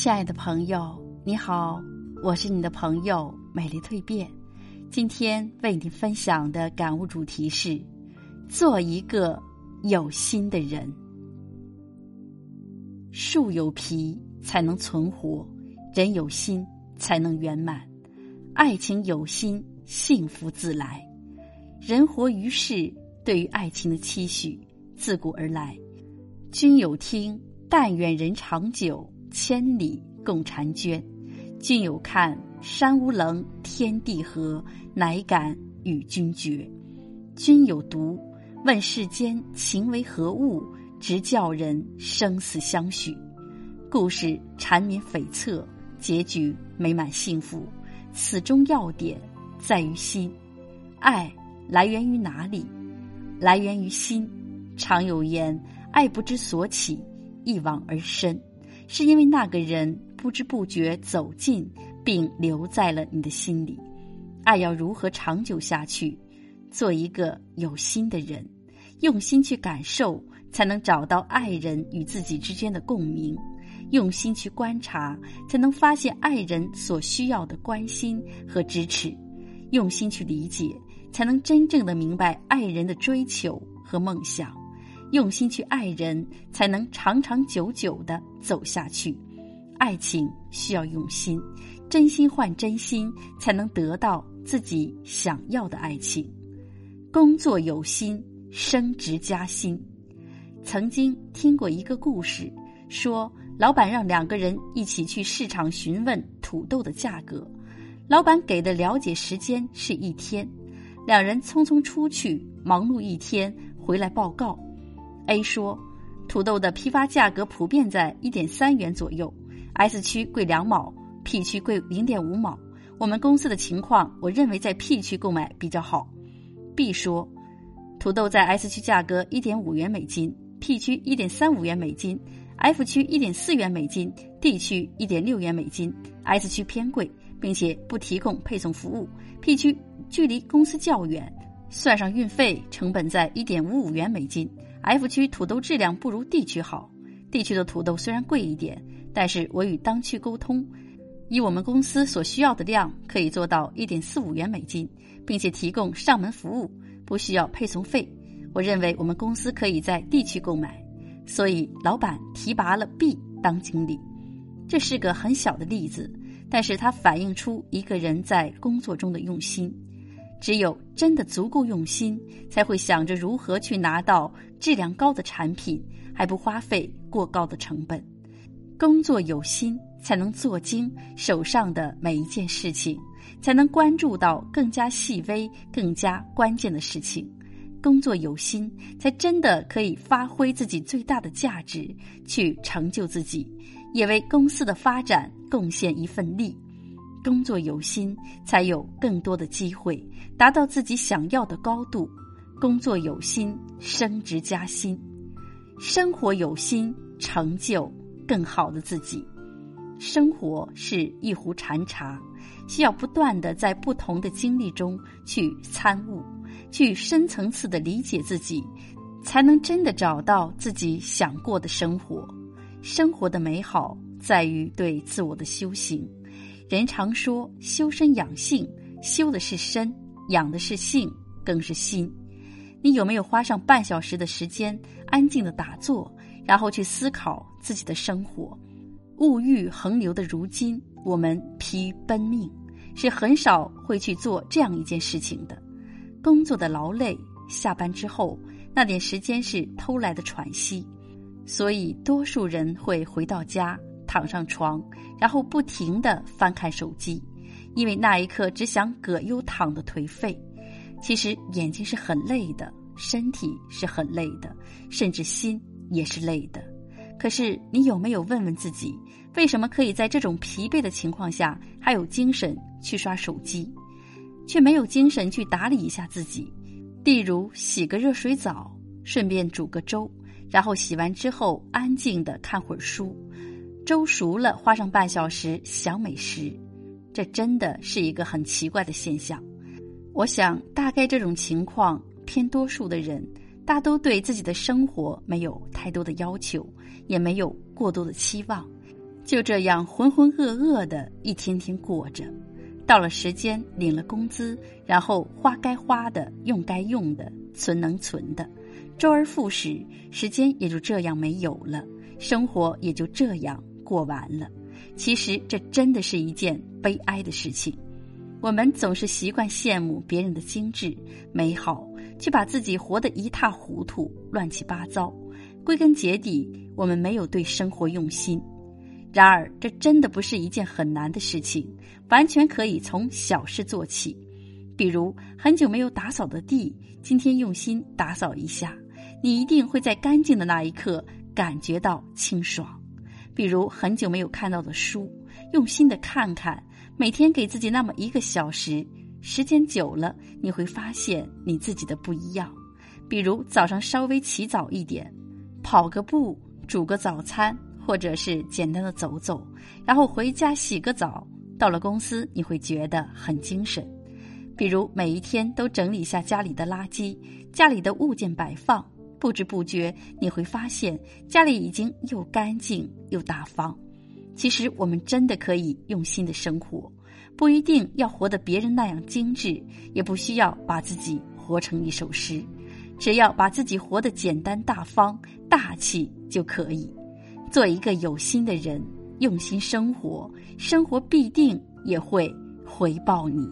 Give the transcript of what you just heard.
亲爱的朋友，你好，我是你的朋友美丽蜕变。今天为你分享的感悟主题是：做一个有心的人。树有皮才能存活，人有心才能圆满。爱情有心，幸福自来。人活于世，对于爱情的期许自古而来。君有听，但愿人长久。千里共婵娟，君有看山无棱，天地合，乃敢与君绝。君有读，问世间情为何物，直叫人生死相许。故事缠绵悱恻，结局美满幸福。此中要点在于心，爱来源于哪里？来源于心。常有言，爱不知所起，一往而深。是因为那个人不知不觉走近，并留在了你的心里。爱要如何长久下去？做一个有心的人，用心去感受，才能找到爱人与自己之间的共鸣；用心去观察，才能发现爱人所需要的关心和支持；用心去理解，才能真正的明白爱人的追求和梦想。用心去爱人，才能长长久久的走下去。爱情需要用心，真心换真心，才能得到自己想要的爱情。工作有心，升职加薪。曾经听过一个故事，说老板让两个人一起去市场询问土豆的价格，老板给的了解时间是一天，两人匆匆出去忙碌一天，回来报告。A 说，土豆的批发价格普遍在一点三元左右，S 区贵两毛，P 区贵零点五毛。我们公司的情况，我认为在 P 区购买比较好。B 说，土豆在 S 区价格一点五元美金，P 区一点三五元美金，F 区一点四元美金，D 区一点六元美金，S 区偏贵，并且不提供配送服务，P 区距离公司较远，算上运费成本在一点五五元美金。F 区土豆质量不如 D 区好，D 区的土豆虽然贵一点，但是我与当区沟通，以我们公司所需要的量，可以做到一点四五元美金，并且提供上门服务，不需要配送费。我认为我们公司可以在 D 区购买，所以老板提拔了 B 当经理。这是个很小的例子，但是它反映出一个人在工作中的用心。只有真的足够用心，才会想着如何去拿到质量高的产品，还不花费过高的成本。工作有心，才能做精手上的每一件事情，才能关注到更加细微、更加关键的事情。工作有心，才真的可以发挥自己最大的价值，去成就自己，也为公司的发展贡献一份力。工作有心，才有更多的机会达到自己想要的高度。工作有心，升职加薪；生活有心，成就更好的自己。生活是一壶禅茶，需要不断的在不同的经历中去参悟，去深层次的理解自己，才能真的找到自己想过的生活。生活的美好在于对自我的修行。人常说修身养性，修的是身，养的是性，更是心。你有没有花上半小时的时间，安静的打坐，然后去思考自己的生活？物欲横流的如今，我们疲于奔命，是很少会去做这样一件事情的。工作的劳累，下班之后那点时间是偷来的喘息，所以多数人会回到家。躺上床，然后不停的翻看手机，因为那一刻只想葛优躺的颓废。其实眼睛是很累的，身体是很累的，甚至心也是累的。可是你有没有问问自己，为什么可以在这种疲惫的情况下还有精神去刷手机，却没有精神去打理一下自己？例如洗个热水澡，顺便煮个粥，然后洗完之后安静的看会儿书。粥熟了，花上半小时想美食，这真的是一个很奇怪的现象。我想，大概这种情况偏多数的人，大都对自己的生活没有太多的要求，也没有过多的期望，就这样浑浑噩噩的一天天过着。到了时间，领了工资，然后花该花的，用该用的，存能存的，周而复始，时间也就这样没有了，生活也就这样过完了。其实这真的是一件悲哀的事情。我们总是习惯羡慕别人的精致美好，却把自己活得一塌糊涂、乱七八糟。归根结底，我们没有对生活用心。然而，这真的不是一件很难的事情，完全可以从小事做起。比如，很久没有打扫的地，今天用心打扫一下，你一定会在干净的那一刻感觉到清爽。比如，很久没有看到的书，用心的看看，每天给自己那么一个小时，时间久了，你会发现你自己的不一样。比如，早上稍微起早一点，跑个步，煮个早餐。或者是简单的走走，然后回家洗个澡，到了公司你会觉得很精神。比如每一天都整理一下家里的垃圾，家里的物件摆放，不知不觉你会发现家里已经又干净又大方。其实我们真的可以用心的生活，不一定要活得别人那样精致，也不需要把自己活成一首诗，只要把自己活得简单大方、大气就可以。做一个有心的人，用心生活，生活必定也会回报你。